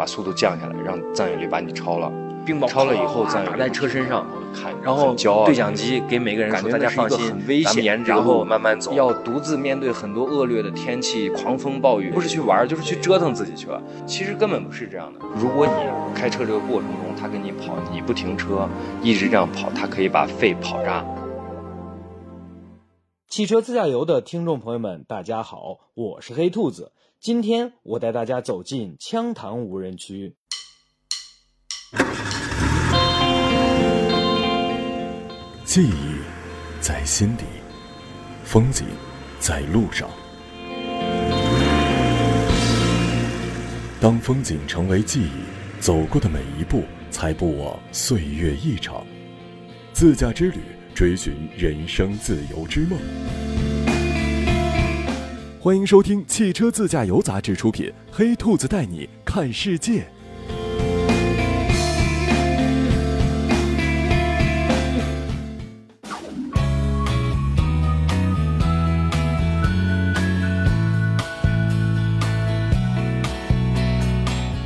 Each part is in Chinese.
把速度降下来，让藏野驴把你超了。冰雹超了以后，藏野打在车身上，看，然后对讲机给每个人说：“大家放心，很危险，沿着然后慢慢走，要独自面对很多恶劣的天气、狂风暴雨，不是去玩，就是去折腾自己去了。其实根本不是这样的。如果你开车这个过程中，他跟你跑，你不停车，一直这样跑，他可以把肺跑炸。”汽车自驾游的听众朋友们，大家好，我是黑兔子。今天我带大家走进羌塘无人区。记忆在心底，风景在路上。当风景成为记忆，走过的每一步才不枉岁月一场。自驾之旅，追寻人生自由之梦。欢迎收听汽车自驾游杂志出品，《黑兔子带你看世界》。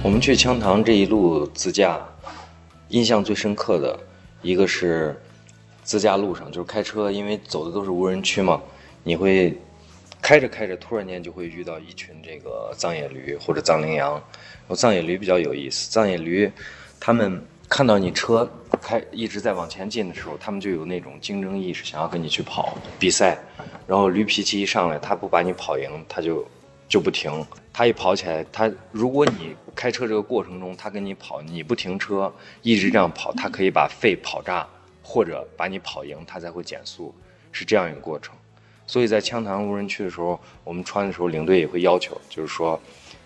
我们去羌塘这一路自驾，印象最深刻的一个是自驾路上，就是开车，因为走的都是无人区嘛，你会开着开着，突然间就会遇到一群这个藏野驴或者藏羚羊。然后藏野驴比较有意思，藏野驴他们看到你车开一直在往前进的时候，他们就有那种竞争意识，想要跟你去跑比赛。然后驴脾气一上来，他不把你跑赢，他就就不停。他一跑起来，他如果你开车这个过程中，他跟你跑，你不停车，一直这样跑，他可以把肺跑炸，或者把你跑赢，他才会减速，是这样一个过程。所以在羌塘无人区的时候，我们穿的时候，领队也会要求，就是说，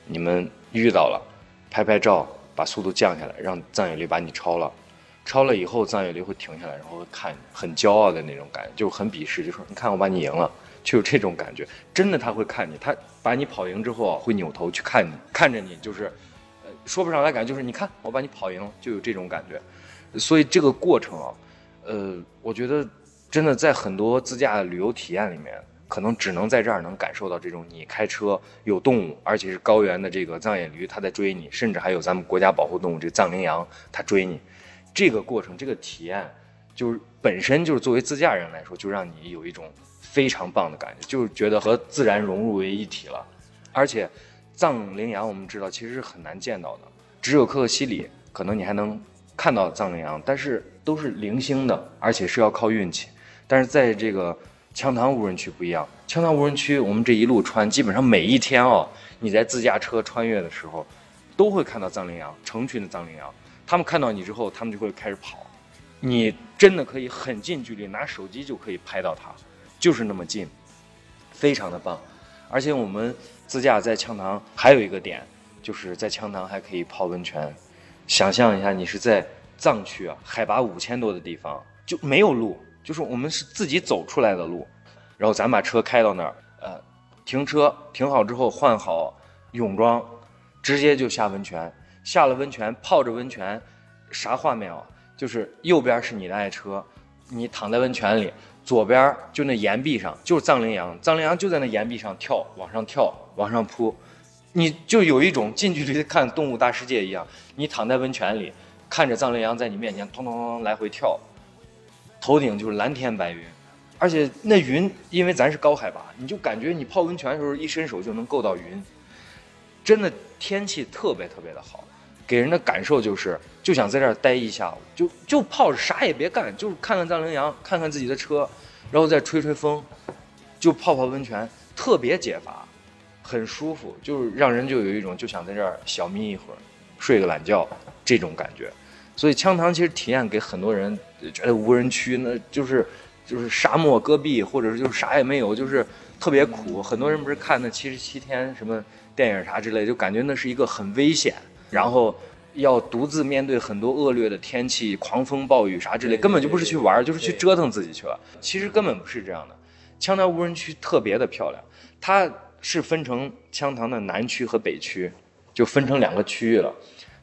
你们遇到了，拍拍照，把速度降下来，让藏野驴把你超了，超了以后，藏野驴会停下来，然后会看很骄傲的那种感觉，就很鄙视，就说你看我把你赢了。就有这种感觉，真的他会看你，他把你跑赢之后，会扭头去看你，看着你就是，呃，说不上来感觉，就是你看我把你跑赢了，就有这种感觉。所以这个过程啊，呃，我觉得真的在很多自驾的旅游体验里面，可能只能在这儿能感受到这种你开车有动物，而且是高原的这个藏野驴，它在追你，甚至还有咱们国家保护动物这藏羚羊，它追你，这个过程这个体验，就是本身就是作为自驾人来说，就让你有一种。非常棒的感觉，就是觉得和自然融入为一体了。而且，藏羚羊我们知道其实是很难见到的，只有可可西里可能你还能看到藏羚羊，但是都是零星的，而且是要靠运气。但是在这个羌塘无人区不一样，羌塘无人区我们这一路穿，基本上每一天哦，你在自驾车穿越的时候，都会看到藏羚羊，成群的藏羚羊。他们看到你之后，他们就会开始跑，你真的可以很近距离拿手机就可以拍到它。就是那么近，非常的棒，而且我们自驾在羌塘还有一个点，就是在羌塘还可以泡温泉。想象一下，你是在藏区啊，海拔五千多的地方，就没有路，就是我们是自己走出来的路。然后咱把车开到那儿，呃，停车停好之后换好泳装，直接就下温泉。下了温泉泡着温泉，啥画面啊？就是右边是你的爱车，你躺在温泉里。左边就那岩壁上，就是藏羚羊，藏羚羊就在那岩壁上跳，往上跳，往上扑，你就有一种近距离的看动物大世界一样。你躺在温泉里，看着藏羚羊在你面前咚咚咚来回跳，头顶就是蓝天白云，而且那云因为咱是高海拔，你就感觉你泡温泉的时候一伸手就能够到云，真的天气特别特别的好。给人的感受就是，就想在这儿待一下午，就就泡着啥也别干，就是看看藏羚羊，看看自己的车，然后再吹吹风，就泡泡温泉，特别解乏，很舒服，就是让人就有一种就想在这儿小眯一会儿，睡个懒觉这种感觉。所以羌塘其实体验给很多人觉得无人区那就是就是沙漠戈壁，或者是就是啥也没有，就是特别苦。很多人不是看那七十七天什么电影啥之类，就感觉那是一个很危险。然后要独自面对很多恶劣的天气、狂风暴雨啥之类，根本就不是去玩，就是去折腾自己去了。其实根本不是这样的。羌塘无人区特别的漂亮，它是分成羌塘的南区和北区，就分成两个区域了。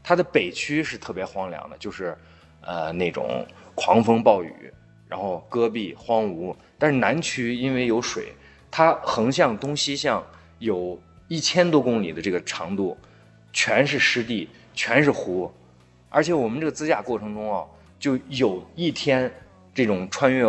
它的北区是特别荒凉的，就是呃那种狂风暴雨，然后戈壁荒芜。但是南区因为有水，它横向东西向有一千多公里的这个长度。全是湿地，全是湖，而且我们这个自驾过程中啊，就有一天这种穿越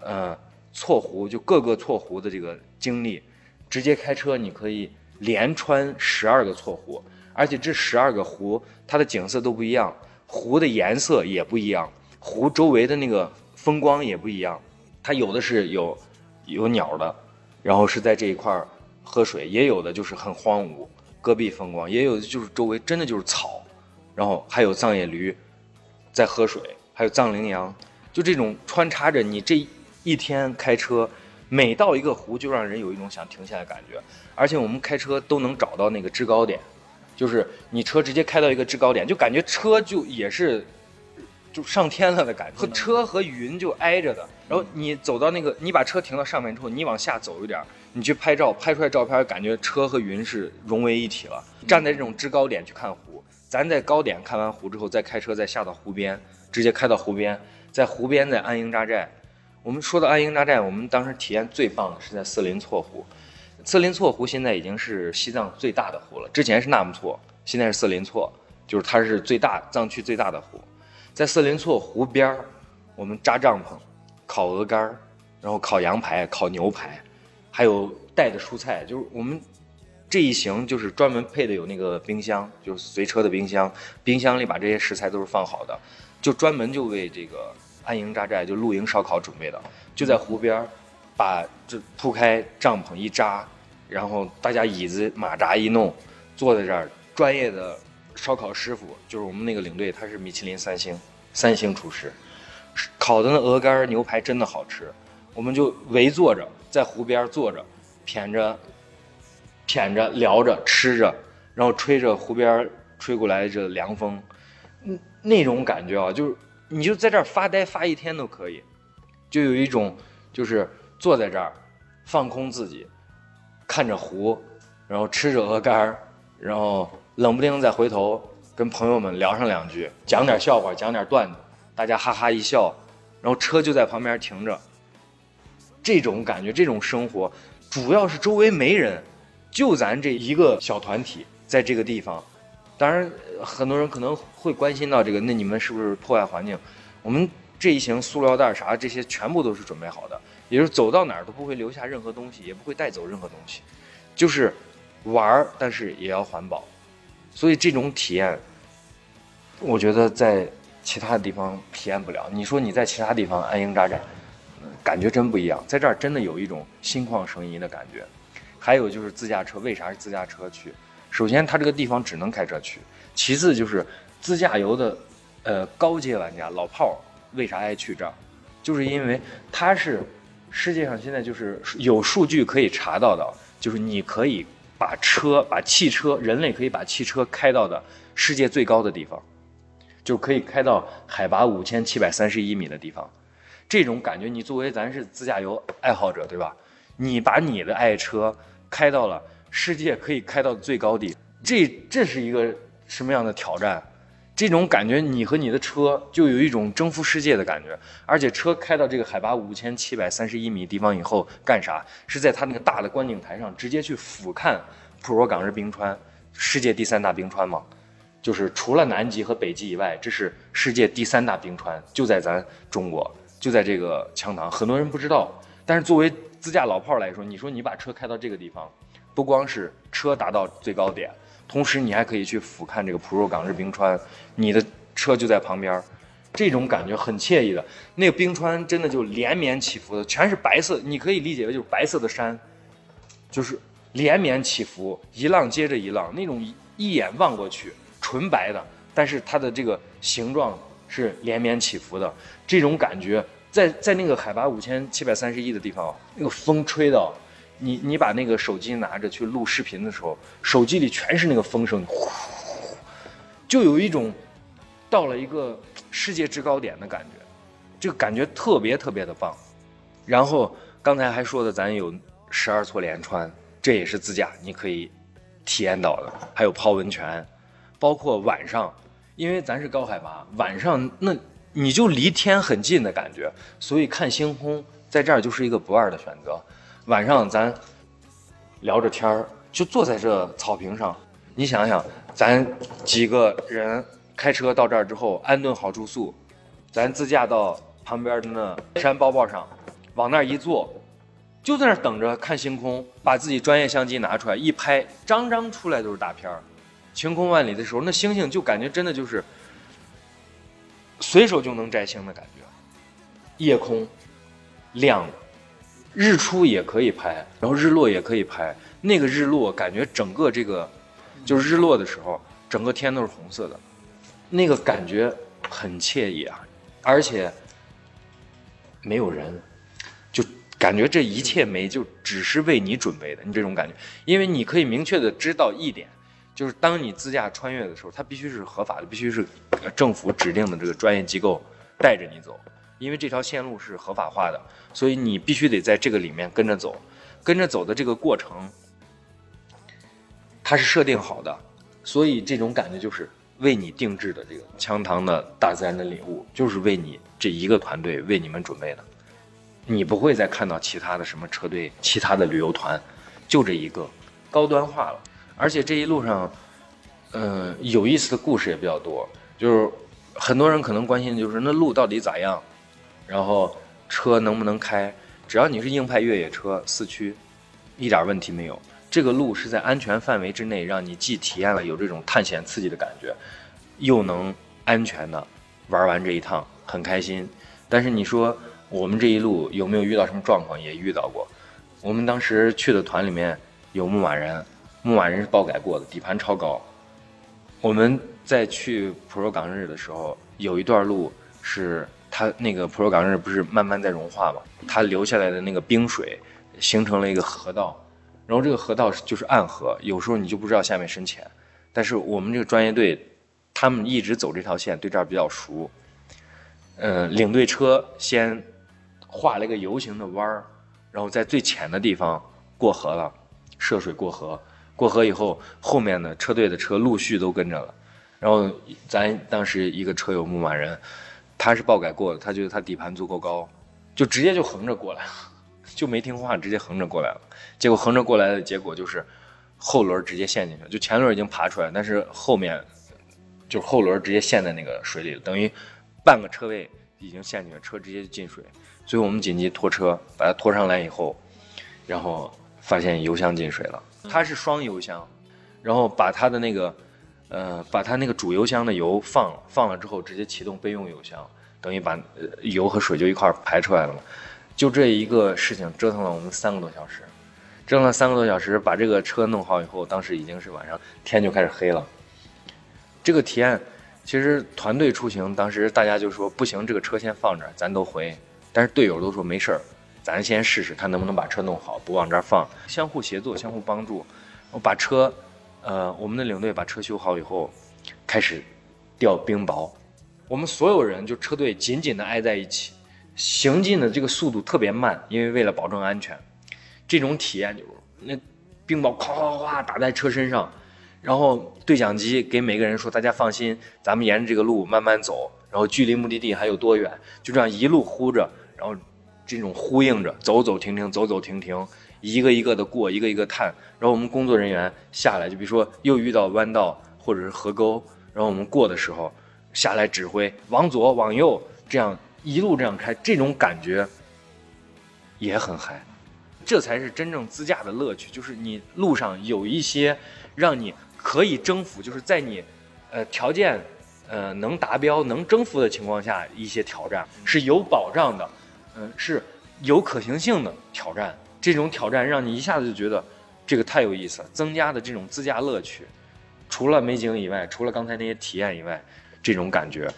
呃错湖，就各个错湖的这个经历，直接开车你可以连穿十二个错湖，而且这十二个湖它的景色都不一样，湖的颜色也不一样，湖周围的那个风光也不一样，它有的是有有鸟的，然后是在这一块喝水，也有的就是很荒芜。戈壁风光，也有的就是周围真的就是草，然后还有藏野驴在喝水，还有藏羚羊，就这种穿插着你这一天开车，每到一个湖就让人有一种想停下来的感觉，而且我们开车都能找到那个制高点，就是你车直接开到一个制高点，就感觉车就也是就上天了的感觉，和车和云就挨着的，然后你走到那个，你把车停到上面之后，你往下走一点。你去拍照，拍出来照片，感觉车和云是融为一体了。站在这种制高点去看湖，咱在高点看完湖之后，再开车再下到湖边，直接开到湖边，在湖边再安营扎寨。我们说到安营扎寨，我们当时体验最棒的是在四林错湖。色林错湖现在已经是西藏最大的湖了，之前是纳木错，现在是色林错，就是它是最大藏区最大的湖。在色林错湖边儿，我们扎帐篷，烤鹅肝儿，然后烤羊排，烤牛排。还有带的蔬菜，就是我们这一行就是专门配的有那个冰箱，就是随车的冰箱，冰箱里把这些食材都是放好的，就专门就为这个安营扎寨就露营烧烤准备的，就在湖边儿，把这铺开帐篷一扎，然后大家椅子马扎一弄，坐在这儿，专业的烧烤师傅就是我们那个领队，他是米其林三星三星厨师，烤的那鹅肝牛排真的好吃，我们就围坐着。在湖边坐着，谝着，谝着聊着吃着，然后吹着湖边吹过来这凉风，那那种感觉啊，就是你就在这儿发呆发一天都可以，就有一种就是坐在这儿放空自己，看着湖，然后吃着鹅肝然后冷不丁再回头跟朋友们聊上两句，讲点笑话，讲点段子，大家哈哈一笑，然后车就在旁边停着。这种感觉，这种生活，主要是周围没人，就咱这一个小团体在这个地方。当然，很多人可能会关心到这个，那你们是不是破坏环境？我们这一行塑料袋啥这些全部都是准备好的，也就是走到哪儿都不会留下任何东西，也不会带走任何东西，就是玩儿，但是也要环保。所以这种体验，我觉得在其他地方体验不了。你说你在其他地方安营扎寨？感觉真不一样，在这儿真的有一种心旷神怡的感觉。还有就是自驾车，为啥是自驾车去？首先，它这个地方只能开车去；其次就是自驾游的，呃，高阶玩家老炮儿为啥爱去这儿？就是因为它是世界上现在就是有数据可以查到的，就是你可以把车、把汽车，人类可以把汽车开到的世界最高的地方，就可以开到海拔五千七百三十一米的地方。这种感觉，你作为咱是自驾游爱好者，对吧？你把你的爱车开到了世界可以开到的最高地，这这是一个什么样的挑战？这种感觉，你和你的车就有一种征服世界的感觉。而且车开到这个海拔五千七百三十一米地方以后，干啥？是在它那个大的观景台上直接去俯瞰普若岗日冰川，世界第三大冰川嘛？就是除了南极和北极以外，这是世界第三大冰川，就在咱中国。就在这个羌塘，很多人不知道。但是作为自驾老炮来说，你说你把车开到这个地方，不光是车达到最高点，同时你还可以去俯瞰这个普若岗日冰川，你的车就在旁边儿，这种感觉很惬意的。那个冰川真的就连绵起伏的，全是白色，你可以理解为就是白色的山，就是连绵起伏，一浪接着一浪，那种一眼望过去纯白的，但是它的这个形状。是连绵起伏的这种感觉，在在那个海拔五千七百三十一的地方，那个风吹的，你你把那个手机拿着去录视频的时候，手机里全是那个风声，呼，就有一种到了一个世界制高点的感觉，这个感觉特别特别的棒。然后刚才还说的，咱有十二错连川，这也是自驾你可以体验到的，还有泡温泉，包括晚上。因为咱是高海拔，晚上那你就离天很近的感觉，所以看星空在这儿就是一个不二的选择。晚上咱聊着天儿，就坐在这草坪上，你想想，咱几个人开车到这儿之后，安顿好住宿，咱自驾到旁边的那山包包上，往那儿一坐，就在那儿等着看星空，把自己专业相机拿出来一拍，张张出来都是大片儿。晴空万里的时候，那星星就感觉真的就是随手就能摘星的感觉。夜空亮，日出也可以拍，然后日落也可以拍。那个日落感觉整个这个就是日落的时候，整个天都是红色的，那个感觉很惬意啊，而且没有人，就感觉这一切美就只是为你准备的，你这种感觉，因为你可以明确的知道一点，就是当你自驾穿越的时候，它必须是合法的，必须是政府指定的这个专业机构带着你走，因为这条线路是合法化的，所以你必须得在这个里面跟着走，跟着走的这个过程。它是设定好的，所以这种感觉就是为你定制的这个羌塘的大自然的礼物，就是为你这一个团队为你们准备的。你不会再看到其他的什么车队、其他的旅游团，就这一个，高端化了。而且这一路上，嗯，有意思的故事也比较多。就是很多人可能关心就是那路到底咋样，然后车能不能开？只要你是硬派越野车，四驱，一点问题没有。这个路是在安全范围之内，让你既体验了有这种探险刺激的感觉，又能安全的玩完这一趟，很开心。但是你说我们这一路有没有遇到什么状况？也遇到过。我们当时去的团里面有牧马人，牧马人是爆改过的，底盘超高。我们在去普若港日的时候，有一段路是它那个普若岗日不是慢慢在融化嘛，它流下来的那个冰水形成了一个河道。然后这个河道就是暗河，有时候你就不知道下面深浅。但是我们这个专业队，他们一直走这条线，对这儿比较熟。嗯，领队车先画了一个 U 型的弯儿，然后在最浅的地方过河了，涉水过河。过河以后，后面的车队的车陆续都跟着了。然后咱当时一个车友牧马人，他是爆改过的，他觉得他底盘足够高，就直接就横着过来了。就没听话，直接横着过来了。结果横着过来的结果就是，后轮直接陷进去了。就前轮已经爬出来，但是后面就后轮直接陷在那个水里了，等于半个车位已经陷进去，车直接进水。所以我们紧急拖车把它拖上来以后，然后发现油箱进水了。它是双油箱，然后把它的那个呃把它那个主油箱的油放了，放了之后直接启动备用油箱，等于把呃油和水就一块排出来了嘛。就这一个事情折腾了我们三个多小时，折腾了三个多小时，把这个车弄好以后，当时已经是晚上，天就开始黑了。这个体验，其实团队出行，当时大家就说不行，这个车先放这儿，咱都回。但是队友都说没事儿，咱先试试，看能不能把车弄好，不往这儿放，相互协作，相互帮助。我把车，呃，我们的领队把车修好以后，开始掉冰雹，我们所有人就车队紧紧的挨在一起。行进的这个速度特别慢，因为为了保证安全，这种体验就是那冰雹哗哗哗打在车身上，然后对讲机给每个人说：“大家放心，咱们沿着这个路慢慢走，然后距离目的地还有多远？”就这样一路呼着，然后这种呼应着，走走停停，走走停停，一个一个的过，一个一个探。然后我们工作人员下来，就比如说又遇到弯道或者是河沟，然后我们过的时候下来指挥往左往右，这样。一路这样开，这种感觉也很嗨，这才是真正自驾的乐趣。就是你路上有一些让你可以征服，就是在你呃条件呃能达标、能征服的情况下，一些挑战是有保障的，嗯，是有可行性的挑战。这种挑战让你一下子就觉得这个太有意思了，增加的这种自驾乐趣，除了美景以外，除了刚才那些体验以外，这种感觉，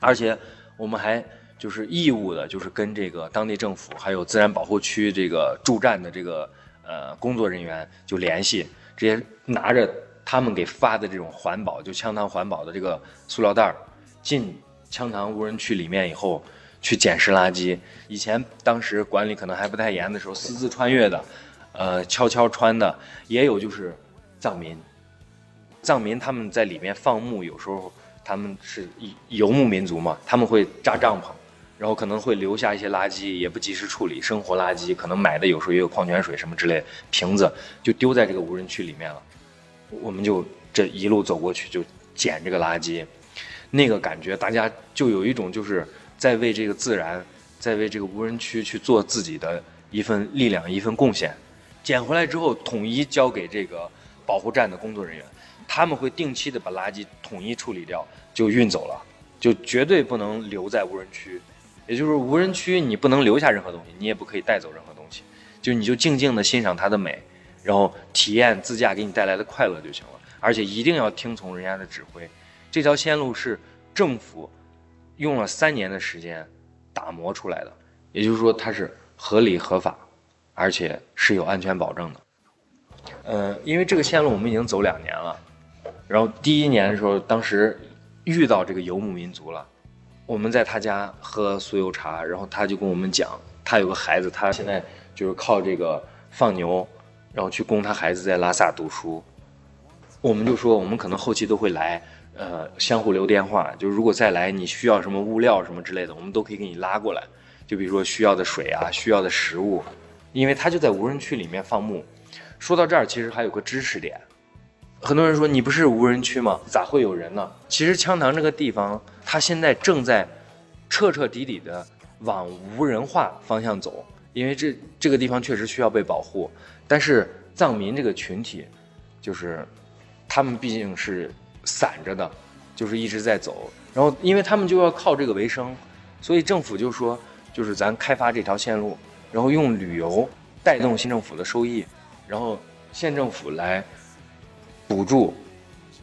而且我们还。就是义务的，就是跟这个当地政府还有自然保护区这个驻站的这个呃工作人员就联系，直接拿着他们给发的这种环保，就羌塘环保的这个塑料袋儿，进羌塘无人区里面以后去捡拾垃圾。以前当时管理可能还不太严的时候，私自穿越的，呃，悄悄穿的，也有就是藏民，藏民他们在里面放牧，有时候他们是游牧民族嘛，他们会扎帐篷。然后可能会留下一些垃圾，也不及时处理，生活垃圾可能买的有时候也有矿泉水什么之类瓶子，就丢在这个无人区里面了。我们就这一路走过去就捡这个垃圾，那个感觉大家就有一种就是在为这个自然，在为这个无人区去做自己的一份力量、一份贡献。捡回来之后，统一交给这个保护站的工作人员，他们会定期的把垃圾统一处理掉，就运走了，就绝对不能留在无人区。也就是无人区，你不能留下任何东西，你也不可以带走任何东西，就你就静静的欣赏它的美，然后体验自驾给你带来的快乐就行了。而且一定要听从人家的指挥。这条线路是政府用了三年的时间打磨出来的，也就是说它是合理合法，而且是有安全保证的。呃，因为这个线路我们已经走两年了，然后第一年的时候，当时遇到这个游牧民族了。我们在他家喝酥油茶，然后他就跟我们讲，他有个孩子，他现在就是靠这个放牛，然后去供他孩子在拉萨读书。我们就说，我们可能后期都会来，呃，相互留电话，就如果再来，你需要什么物料什么之类的，我们都可以给你拉过来。就比如说需要的水啊，需要的食物，因为它就在无人区里面放牧。说到这儿，其实还有个知识点。很多人说你不是无人区吗？咋会有人呢？其实羌塘这个地方，它现在正在彻彻底底的往无人化方向走，因为这这个地方确实需要被保护。但是藏民这个群体，就是他们毕竟是散着的，就是一直在走。然后因为他们就要靠这个为生，所以政府就说，就是咱开发这条线路，然后用旅游带动新政府的收益，然后县政府来。补助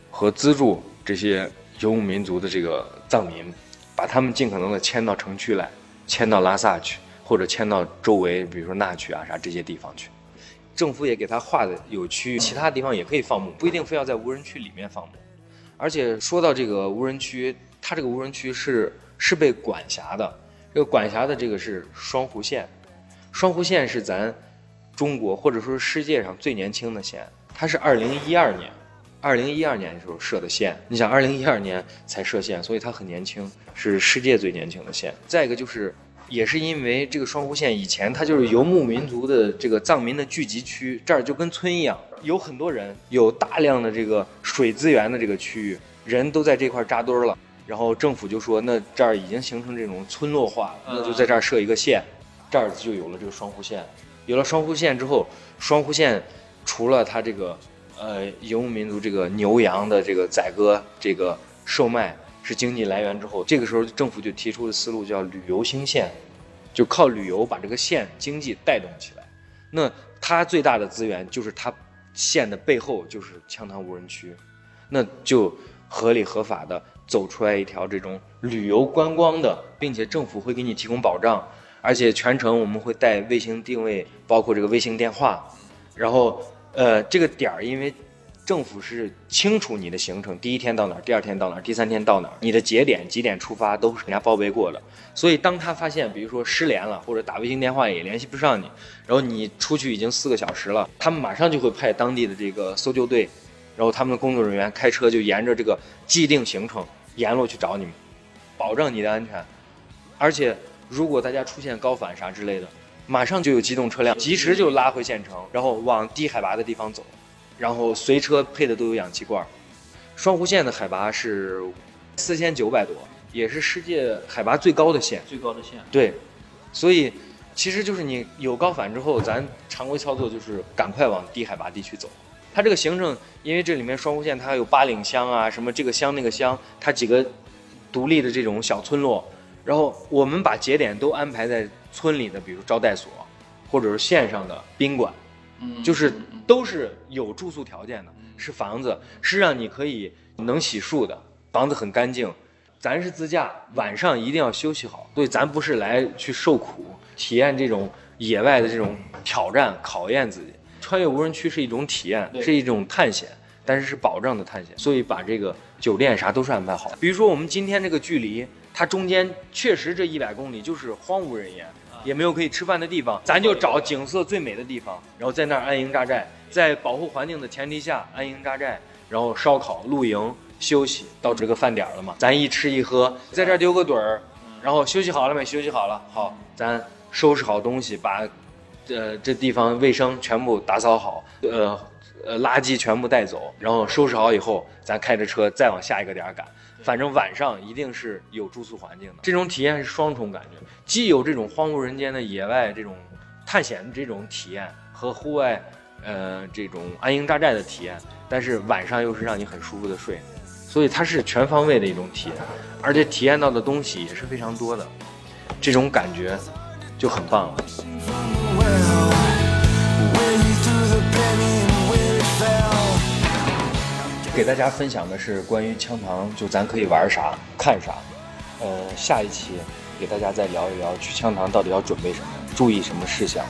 和资助这些游牧民族的这个藏民，把他们尽可能的迁到城区来，迁到拉萨去，或者迁到周围，比如说那曲啊啥这些地方去。政府也给他划的有区域，其他地方也可以放牧，不一定非要在无人区里面放牧。而且说到这个无人区，它这个无人区是是被管辖的，这个管辖的这个是双湖县，双湖县是咱中国或者说世界上最年轻的县。它是二零一二年，二零一二年的时候设的县。你想，二零一二年才设县，所以它很年轻，是世界最年轻的县。再一个就是，也是因为这个双湖县以前它就是游牧民族的这个藏民的聚集区，这儿就跟村一样，有很多人，有大量的这个水资源的这个区域，人都在这块扎堆了。然后政府就说，那这儿已经形成这种村落化，那就在这儿设一个县，这儿就有了这个双湖县。有了双湖县之后，双湖县。除了它这个，呃，游牧民族这个牛羊的这个宰割、这个售卖是经济来源之后，这个时候政府就提出的思路叫旅游兴县，就靠旅游把这个县经济带动起来。那它最大的资源就是它县的背后就是羌塘无人区，那就合理合法的走出来一条这种旅游观光的，并且政府会给你提供保障，而且全程我们会带卫星定位，包括这个卫星电话。然后，呃，这个点儿，因为政府是清楚你的行程，第一天到哪儿，第二天到哪儿，第三天到哪儿，你的节点几点出发都是人家报备过的。所以，当他发现，比如说失联了，或者打卫星电话也联系不上你，然后你出去已经四个小时了，他们马上就会派当地的这个搜救队，然后他们的工作人员开车就沿着这个既定行程沿路去找你们，保证你的安全。而且，如果大家出现高反啥之类的。马上就有机动车辆，及时就拉回县城，然后往低海拔的地方走，然后随车配的都有氧气罐。双湖县的海拔是四千九百多，也是世界海拔最高的县。最高的县。对，所以其实就是你有高反之后，咱常规操作就是赶快往低海拔地区走。它这个行程，因为这里面双湖县它有八岭乡啊，什么这个乡那个乡，它几个独立的这种小村落，然后我们把节点都安排在。村里的，比如招待所，或者是县上的宾馆，嗯，就是都是有住宿条件的，是房子，是让你可以能洗漱的，房子很干净。咱是自驾，晚上一定要休息好。对，咱不是来去受苦，体验这种野外的这种挑战，考验自己。穿越无人区是一种体验，是一种探险，但是是保障的探险，所以把这个酒店啥都是安排好。比如说我们今天这个距离，它中间确实这一百公里就是荒无人烟。也没有可以吃饭的地方，咱就找景色最美的地方，然后在那儿安营扎寨，在保护环境的前提下安营扎寨，然后烧烤、露营、休息，到这个饭点了嘛，咱一吃一喝，在这儿丢个盹儿，然后休息好了没？休息好了，好，咱收拾好东西，把，呃，这地方卫生全部打扫好，呃，呃垃圾全部带走，然后收拾好以后，咱开着车再往下一个点赶。反正晚上一定是有住宿环境的，这种体验是双重感觉，既有这种荒无人间的野外这种探险的这种体验和户外，呃这种安营扎寨的体验，但是晚上又是让你很舒服的睡，所以它是全方位的一种体验，而且体验到的东西也是非常多的，这种感觉就很棒了。给大家分享的是关于羌塘，就咱可以玩啥、看啥。呃，下一期给大家再聊一聊去羌塘到底要准备什么，注意什么事项。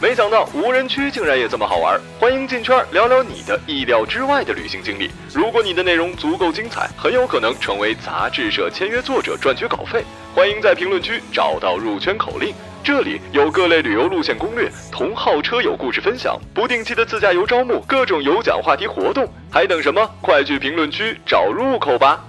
没想到无人区竟然也这么好玩，欢迎进圈聊聊你的意料之外的旅行经历。如果你的内容足够精彩，很有可能成为杂志社签约作者赚取稿费。欢迎在评论区找到入圈口令。这里有各类旅游路线攻略、同号车友故事分享、不定期的自驾游招募、各种有奖话题活动，还等什么？快去评论区找入口吧！